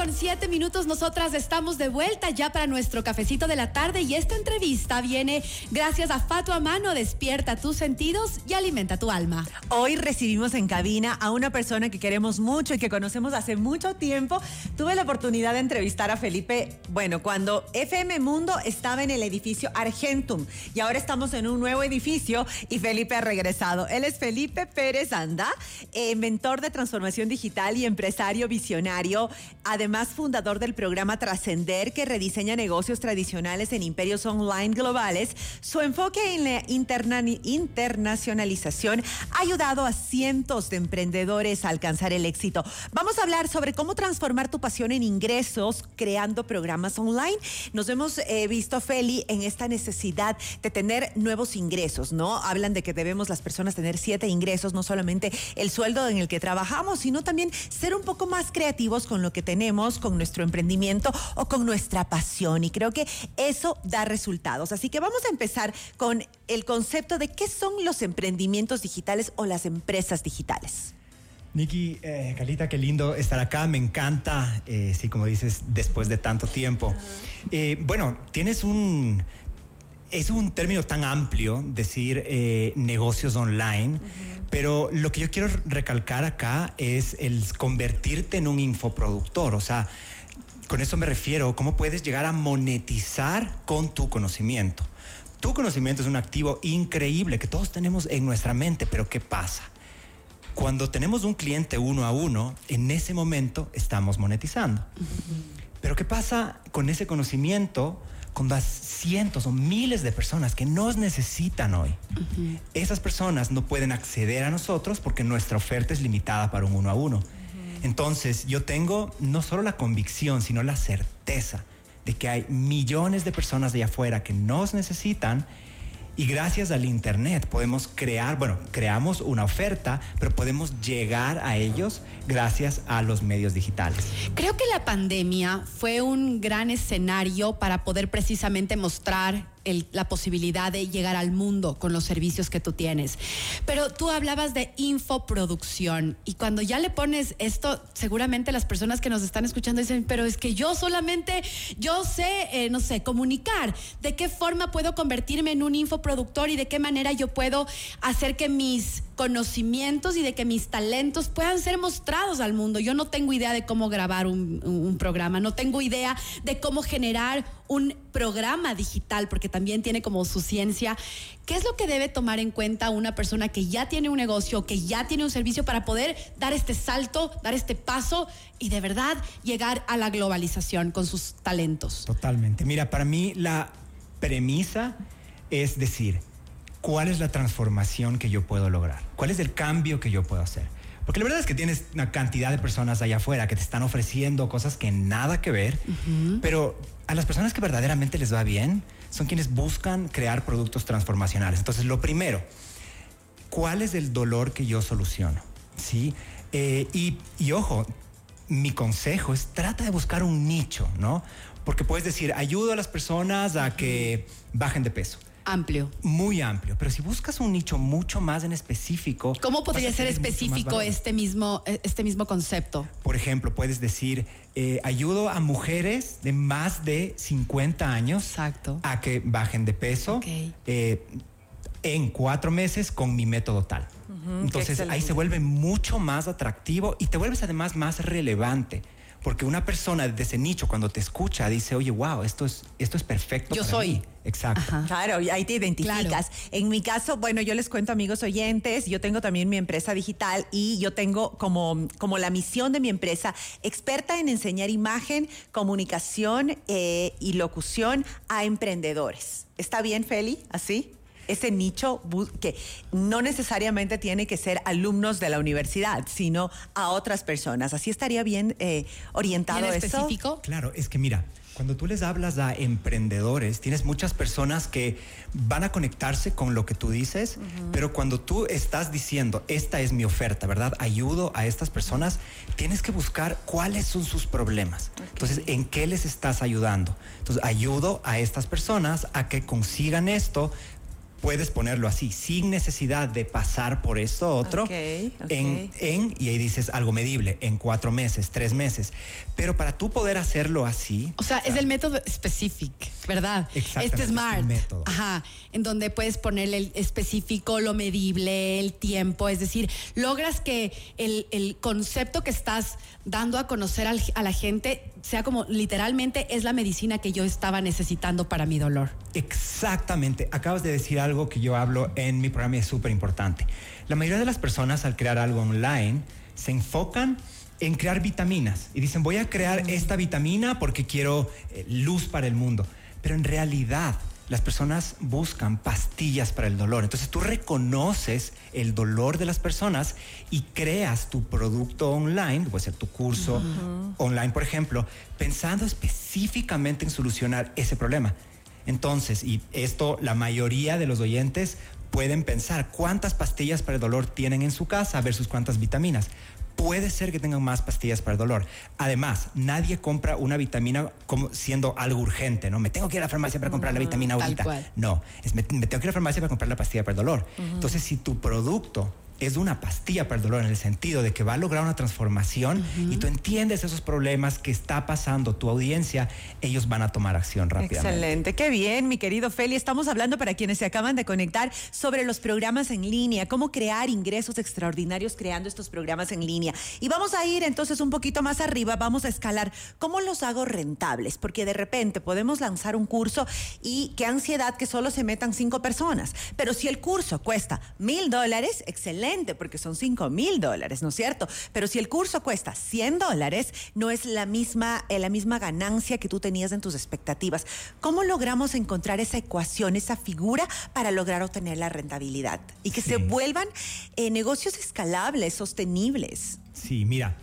con siete minutos, nosotras estamos de vuelta ya para nuestro cafecito de la tarde y esta entrevista viene gracias a Fatu Mano, despierta tus sentidos y alimenta tu alma. Hoy recibimos en cabina a una persona que queremos mucho y que conocemos hace mucho tiempo. Tuve la oportunidad de entrevistar a Felipe, bueno, cuando FM Mundo estaba en el edificio Argentum y ahora estamos en un nuevo edificio y Felipe ha regresado. Él es Felipe Pérez Anda, eh, mentor de transformación digital y empresario visionario fundador del programa Trascender, que rediseña negocios tradicionales en imperios online globales. Su enfoque en la internacionalización ha ayudado a cientos de emprendedores a alcanzar el éxito. Vamos a hablar sobre cómo transformar tu pasión en ingresos creando programas online. Nos hemos eh, visto, Feli, en esta necesidad de tener nuevos ingresos, ¿no? Hablan de que debemos las personas tener siete ingresos, no solamente el sueldo en el que trabajamos, sino también ser un poco más creativos con lo que tenemos, con nuestro emprendimiento o con nuestra pasión. Y creo que eso da resultados. Así que vamos a empezar con el concepto de qué son los emprendimientos digitales o las empresas digitales. Niki, eh, Calita, qué lindo estar acá. Me encanta, eh, sí, como dices, después de tanto tiempo. Eh, bueno, tienes un. Es un término tan amplio decir eh, negocios online. Pero lo que yo quiero recalcar acá es el convertirte en un infoproductor. O sea, con eso me refiero, cómo puedes llegar a monetizar con tu conocimiento. Tu conocimiento es un activo increíble que todos tenemos en nuestra mente, pero ¿qué pasa? Cuando tenemos un cliente uno a uno, en ese momento estamos monetizando. Pero ¿qué pasa con ese conocimiento? Con las cientos o miles de personas que nos necesitan hoy. Esas personas no pueden acceder a nosotros porque nuestra oferta es limitada para un uno a uno. Entonces yo tengo no solo la convicción, sino la certeza de que hay millones de personas de allá afuera que nos necesitan y gracias al Internet podemos crear, bueno, creamos una oferta, pero podemos llegar a ellos gracias a los medios digitales. Creo que la pandemia fue un gran escenario para poder precisamente mostrar la posibilidad de llegar al mundo con los servicios que tú tienes. Pero tú hablabas de infoproducción y cuando ya le pones esto, seguramente las personas que nos están escuchando dicen, pero es que yo solamente, yo sé, eh, no sé, comunicar. ¿De qué forma puedo convertirme en un infoproductor y de qué manera yo puedo hacer que mis conocimientos y de que mis talentos puedan ser mostrados al mundo? Yo no tengo idea de cómo grabar un, un programa, no tengo idea de cómo generar un programa digital, porque también tiene como su ciencia. ¿Qué es lo que debe tomar en cuenta una persona que ya tiene un negocio, que ya tiene un servicio para poder dar este salto, dar este paso y de verdad llegar a la globalización con sus talentos? Totalmente. Mira, para mí la premisa es decir, ¿cuál es la transformación que yo puedo lograr? ¿Cuál es el cambio que yo puedo hacer? Porque la verdad es que tienes una cantidad de personas allá afuera que te están ofreciendo cosas que nada que ver, pero a las personas que verdaderamente les va bien son quienes buscan crear productos transformacionales. Entonces, lo primero, ¿cuál es el dolor que yo soluciono? ¿Sí? Eh, y, y ojo, mi consejo es trata de buscar un nicho, ¿no? Porque puedes decir, ayudo a las personas a que bajen de peso amplio. Muy amplio, pero si buscas un nicho mucho más en específico. ¿Cómo podría ser específico este mismo, eh, este mismo concepto? Por ejemplo, puedes decir, eh, ayudo a mujeres de más de 50 años Exacto. a que bajen de peso eh, en cuatro meses con mi método tal. Entonces ahí se vuelve mucho más atractivo y te vuelves además más relevante. Porque una persona de ese nicho cuando te escucha dice, oye, wow, esto es, esto es perfecto. Yo soy. Exacto. Claro, y ahí te identificas. En mi caso, bueno, yo les cuento amigos oyentes, yo tengo también mi empresa digital y yo tengo como, como la misión de mi empresa experta en enseñar imagen, comunicación eh, y locución a emprendedores. ¿Está bien, Feli? ¿Así? Ese nicho que no necesariamente tiene que ser alumnos de la universidad, sino a otras personas. Así estaría bien eh, orientado ¿En específico? Claro, es que mira, cuando tú les hablas a emprendedores, tienes muchas personas que van a conectarse con lo que tú dices, pero cuando tú estás diciendo, esta es mi oferta, ¿verdad? Ayudo a estas personas, tienes que buscar cuáles son sus problemas. Entonces, ¿en qué les estás ayudando? Entonces, ayudo a estas personas a que consigan esto puedes ponerlo así, sin necesidad de pasar por esto otro, Ok, ok. En, en, y ahí dices algo medible, en cuatro meses, tres meses. Pero para tú poder hacerlo así... O sea, es el método specific, ¿verdad? Exactamente, Este es SMART. método. Ajá. En donde puedes ponerle el específico, lo medible, el tiempo. Es decir, logras que el, el concepto que estás dando a conocer al- a la gente sea como literalmente es la medicina que yo estaba necesitando para mi dolor. Exactamente. Acabas de decir algo que yo hablo en mi programa y es súper importante. La mayoría de las personas al crear algo online se enfocan en crear vitaminas y dicen voy a crear esta vitamina porque quiero eh, luz para el mundo. Pero en realidad las personas buscan pastillas para el dolor. Entonces tú reconoces el dolor de las personas y creas tu producto online, puede ser tu curso online, por ejemplo, pensando específicamente en solucionar ese problema. Entonces, y esto la mayoría de los oyentes pueden pensar cuántas pastillas para el dolor tienen en su casa versus cuántas vitaminas. Puede ser que tengan más pastillas para el dolor. Además, nadie compra una vitamina como siendo algo urgente, ¿no? Me tengo que ir a la farmacia para comprar la vitamina ahorita. No, es me, me tengo que ir a la farmacia para comprar la pastilla para el dolor. Entonces, si tu producto es una pastilla para el dolor en el sentido de que va a lograr una transformación y tú entiendes esos problemas que está pasando tu audiencia, ellos van a tomar acción rápidamente. Excelente, qué bien, mi querido Feli. Estamos hablando para quienes se acaban de conectar sobre los programas en línea, cómo crear ingresos extraordinarios creando estos programas en línea. Y vamos a ir entonces un poquito más arriba, vamos a escalar cómo los hago rentables, porque de repente podemos lanzar un curso y qué ansiedad que solo se metan cinco personas. Pero si el curso cuesta mil dólares, excelente, porque son cinco mil dólares, ¿no es cierto? Pero si el curso cuesta 100 dólares, no es la misma, eh, la misma ganancia que tú tenías en tus expectativas. ¿Cómo logramos encontrar esa ecuación, esa figura para lograr obtener la rentabilidad y que se vuelvan eh, negocios escalables, sostenibles? Sí, mira,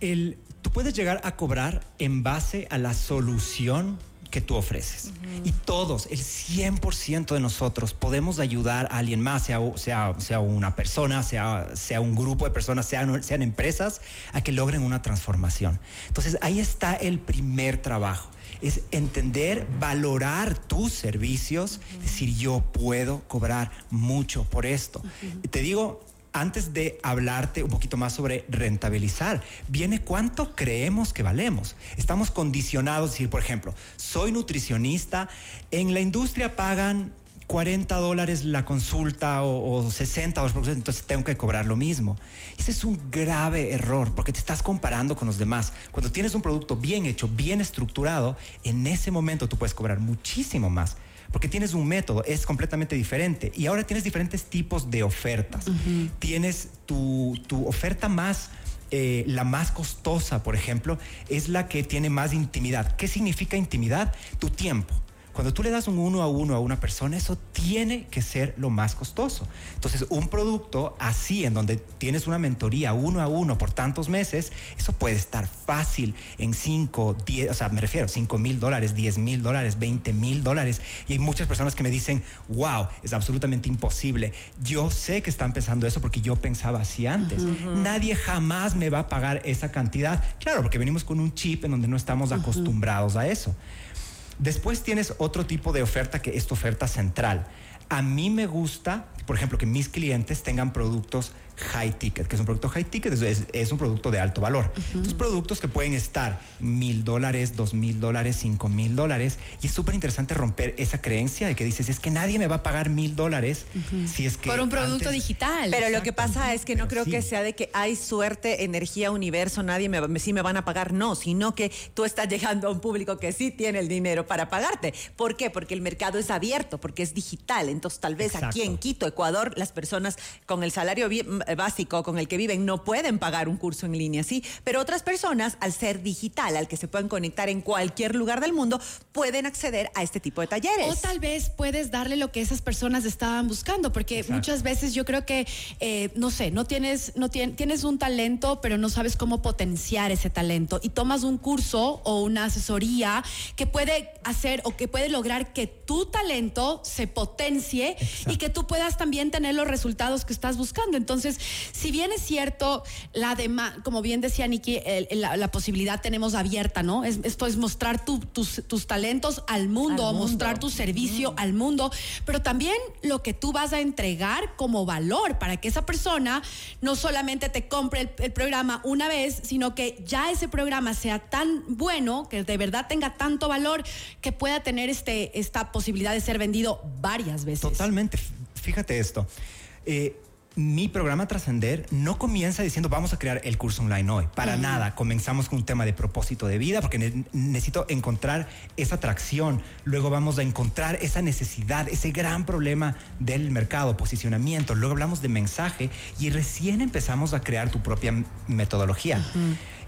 el, tú puedes llegar a cobrar en base a la solución que tú ofreces. Y todos, el 100% de nosotros, podemos ayudar a alguien más, sea, sea, sea una persona, sea, sea un grupo de personas, sean, sean empresas, a que logren una transformación. Entonces, ahí está el primer trabajo. Es entender, valorar tus servicios, decir yo puedo cobrar mucho por esto. Y Te digo, antes de hablarte un poquito más sobre rentabilizar, viene cuánto creemos que valemos. Estamos condicionados decir, por ejemplo, soy nutricionista, en la industria pagan 40 dólares la consulta o, o 60 dólares entonces tengo que cobrar lo mismo. Ese es un grave error porque te estás comparando con los demás. Cuando tienes un producto bien hecho, bien estructurado, en ese momento tú puedes cobrar muchísimo más porque tienes un método, es completamente diferente. Y ahora tienes diferentes tipos de ofertas. Tienes tu, tu oferta más... eh, la más costosa, por ejemplo, es la que tiene más intimidad. ¿Qué significa intimidad? Tu tiempo. Cuando tú le das un uno a uno a una persona, eso tiene que ser lo más costoso. Entonces, un producto así, en donde tienes una mentoría uno a uno por tantos meses, eso puede estar fácil en 5, 10, o sea, me refiero, 5 mil dólares, 10 mil dólares, 20 mil dólares. Y hay muchas personas que me dicen, wow, es absolutamente imposible. Yo sé que están pensando eso porque yo pensaba así antes. Nadie jamás me va a pagar esa cantidad. Claro, porque venimos con un chip en donde no estamos acostumbrados a eso. Después tienes otro tipo de oferta que es tu oferta central. A mí me gusta, por ejemplo, que mis clientes tengan productos high ticket, que es un producto high ticket, es, es- un producto de alto valor. Entonces, productos que pueden estar mil dólares, dos mil dólares, cinco mil dólares. Y es súper interesante romper esa creencia de que dices, es que nadie me va a pagar mil dólares si es que... Por un producto antes- digital. Pero lo que pasa es que no creo que sea de que hay suerte, energía, universo, nadie me, va- me- sí me van a pagar, no, sino que tú estás llegando a un público que sí tiene el dinero para pagarte. ¿Por qué? Porque el mercado es abierto, porque es digital. Entonces, tal vez aquí en. Quito, Ecuador, las personas con el salario bi- m- básico con el que viven no pueden pagar un curso en línea, sí. Pero otras personas, al ser digital, al que se pueden conectar en cualquier lugar del mundo, pueden acceder a este tipo de talleres. O tal vez puedes darle lo que esas personas estaban buscando, porque Exacto. muchas veces yo creo que, eh, no sé, no tienes, no tien- tienes un talento, pero no sabes cómo potenciar ese talento. Y tomas un curso o una asesoría que puede hacer o que puede lograr que tu talento se potencie y que tú puedas también tener los resultados que estás buscando. Entonces, Entonces, si bien es cierto, la demanda, como bien decía Nikki, la, posibilidad tenemos abierta, ¿no? esto es mostrar tus, tus, talentos al mundo, mostrar tu servicio al mundo, pero también lo que tú vas a entregar como valor para que esa persona no solamente te compre el, programa una vez, sino que ya ese programa sea tan bueno, que de verdad tenga tanto valor, que pueda tener este, esta posibilidad de ser vendido varias veces. Totalmente. Fíjate esto. Eh, mi programa Trascender no comienza diciendo vamos a crear el curso online hoy. Para nada. Comenzamos con un tema de propósito de vida porque necesito encontrar esa atracción. Luego vamos a encontrar esa necesidad, ese gran problema del mercado, posicionamiento. Luego hablamos de mensaje y recién empezamos a crear tu propia metodología.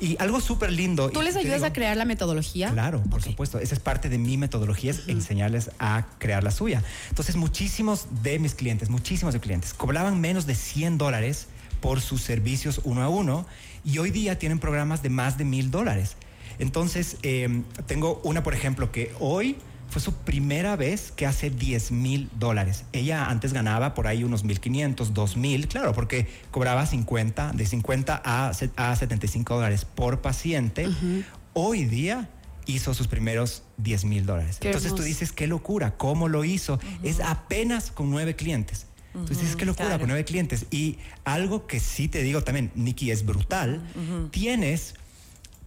Y algo súper lindo. ¿Tú les ayudas a crear la metodología? Claro, por supuesto. Esa es parte de mi metodología, es enseñarles a crear la suya. Entonces, muchísimos de mis clientes, muchísimos de clientes, cobraban menos de 100 dólares por sus servicios uno a uno y hoy día tienen programas de más de mil dólares. Entonces, em, tengo una, por ejemplo, que hoy fue su primera vez que hace 10 mil dólares. Ella antes ganaba por ahí unos 1.500, 2.000, claro, porque cobraba 50, de 50 a, a 75 dólares por paciente. Hoy día hizo sus primeros 10 mil dólares. Entonces tú dices, qué locura, ¿cómo lo hizo? Es apenas con nueve clientes. Entonces dices, qué locura, con nueve clientes. Y algo que sí te digo también, Nikki, es brutal. Tienes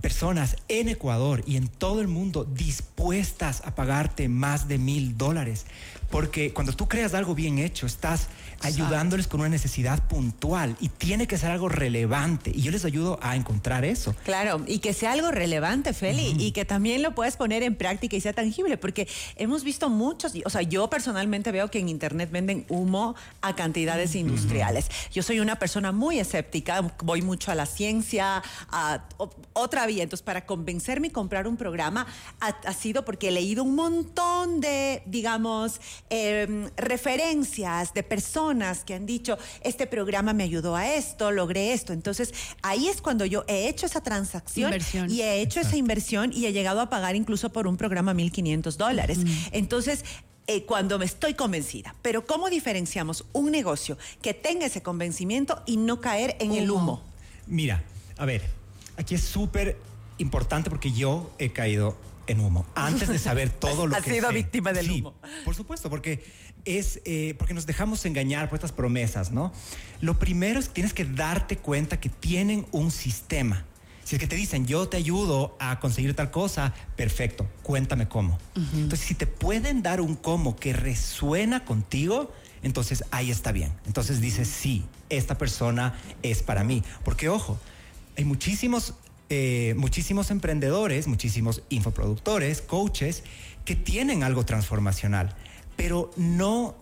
personas en Ecuador y en todo el mundo dispuestas a pagarte más de mil dólares. Porque cuando tú creas algo bien hecho, estás ayudándoles con una necesidad puntual y tiene que ser algo relevante. Y yo les ayudo a encontrar eso. Claro, y que sea algo relevante, Feli, y que también lo puedas poner en práctica y sea tangible, porque hemos visto muchos, o sea, yo personalmente veo que en Internet venden humo a cantidades industriales. Yo soy una persona muy escéptica, voy mucho a la ciencia, a otra Entonces, para convencerme y comprar un programa ha, sido porque he leído un montón de, digamos, em, referencias de personas que han dicho, este programa me ayudó a esto, logré esto. Entonces, ahí es cuando yo he hecho esa transacción y he hecho esa inversión y he llegado a pagar incluso por un programa 1.500 dólares. Entonces, eh, cuando me estoy convencida. Pero ¿cómo diferenciamos un negocio que tenga ese convencimiento y no caer en el humo? Mira, a ver, aquí es súper importante porque yo he caído en humo antes de saber todo lo que ha sido víctima del humo por supuesto porque es eh, porque nos dejamos engañar por estas promesas, ¿no? Lo primero es que tienes que darte cuenta que tienen un sistema. Si es que te dicen, yo te ayudo a conseguir tal cosa, perfecto, cuéntame cómo. Entonces, si te pueden dar un cómo que resuena contigo, entonces ahí está bien. Entonces dices, sí, esta persona es para mí. Porque, ojo, hay muchísimos, eh, muchísimos emprendedores, muchísimos infoproductores, coaches, que tienen algo transformacional pero no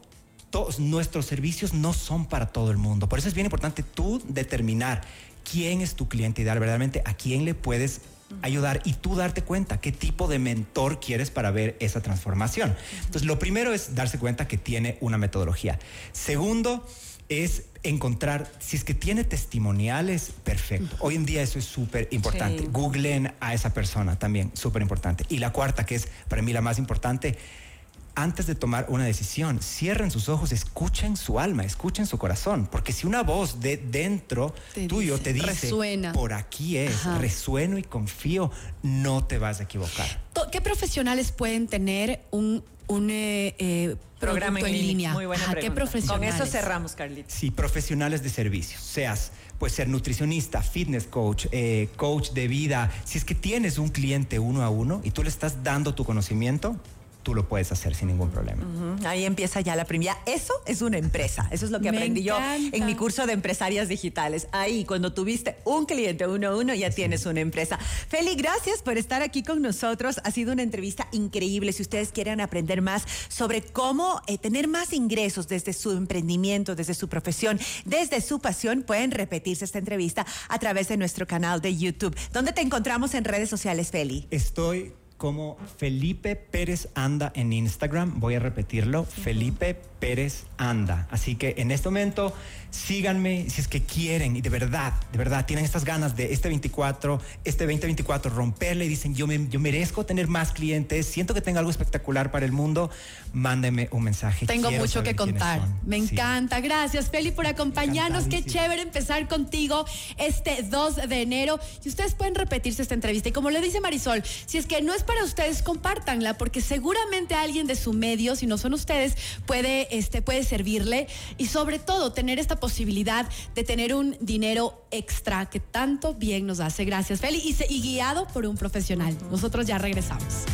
todos nuestros servicios no son para todo el mundo. Por eso es bien importante tú determinar quién es tu cliente ideal, verdaderamente a quién le puedes ayudar y tú darte cuenta qué tipo de mentor quieres para ver esa transformación. Entonces, lo primero es darse cuenta que tiene una metodología. Segundo, es encontrar, si es que tiene testimoniales, perfecto. Hoy en día eso es súper importante. Googlen a esa persona también, súper importante. Y la cuarta, que es para mí la más importante, antes de tomar una decisión, cierren sus ojos, escuchen su alma, escuchen su corazón, porque si una voz de dentro tuyo te dice, resuena. por aquí es, resueno y confío, no te vas a equivocar. ¿Qué profesionales pueden tener un, un eh, eh, programa en, línea? Muy buena ¿Qué profesionales? Con eso cerramos, Carlitos. Sí, profesionales de servicios, seas puede ser nutricionista, fitness coach, eh, coach de vida. Si es que tienes un cliente uno a uno y tú le estás dando tu conocimiento, tú lo puedes hacer sin ningún problema. Ahí empieza ya la primera. Eso es una empresa. Eso es lo que aprendí yo en mi curso de empresarias digitales. Ahí, cuando tuviste un cliente uno a uno, ya tienes una empresa. Feli, gracias por estar aquí con nosotros. Ha sido una entrevista increíble. Si ustedes quieren aprender más sobre cómo eh, tener más ingresos desde su emprendimiento, desde su profesión, desde su pasión, pueden repetirse esta entrevista a través de nuestro canal de YouTube. ¿Dónde te encontramos en redes sociales, Feli? Estoy como Felipe Pérez Anda en Instagram. Voy a repetirlo, Felipe Pérez Anda. Así que en este momento síganme si es que quieren y de verdad, de verdad, tienen estas ganas de este 24, este 2024 romperle y dicen yo, me, yo merezco tener más clientes, siento que tengo algo espectacular para el mundo, mándenme un mensaje. Tengo mucho que contar. Me encanta. Gracias, Feli, por acompañarnos. Qué chévere empezar contigo este 2 de enero. Y ustedes pueden repetirse esta entrevista. Y como le dice Marisol, si es que no es para ustedes, compártanla, porque seguramente alguien de su medio, si no son ustedes, puede, este, puede servirle. Y sobre todo, tener esta posibilidad de tener un dinero extra que tanto bien nos hace. Gracias, Feli. Y, y guiado por un profesional. Nosotros ya regresamos.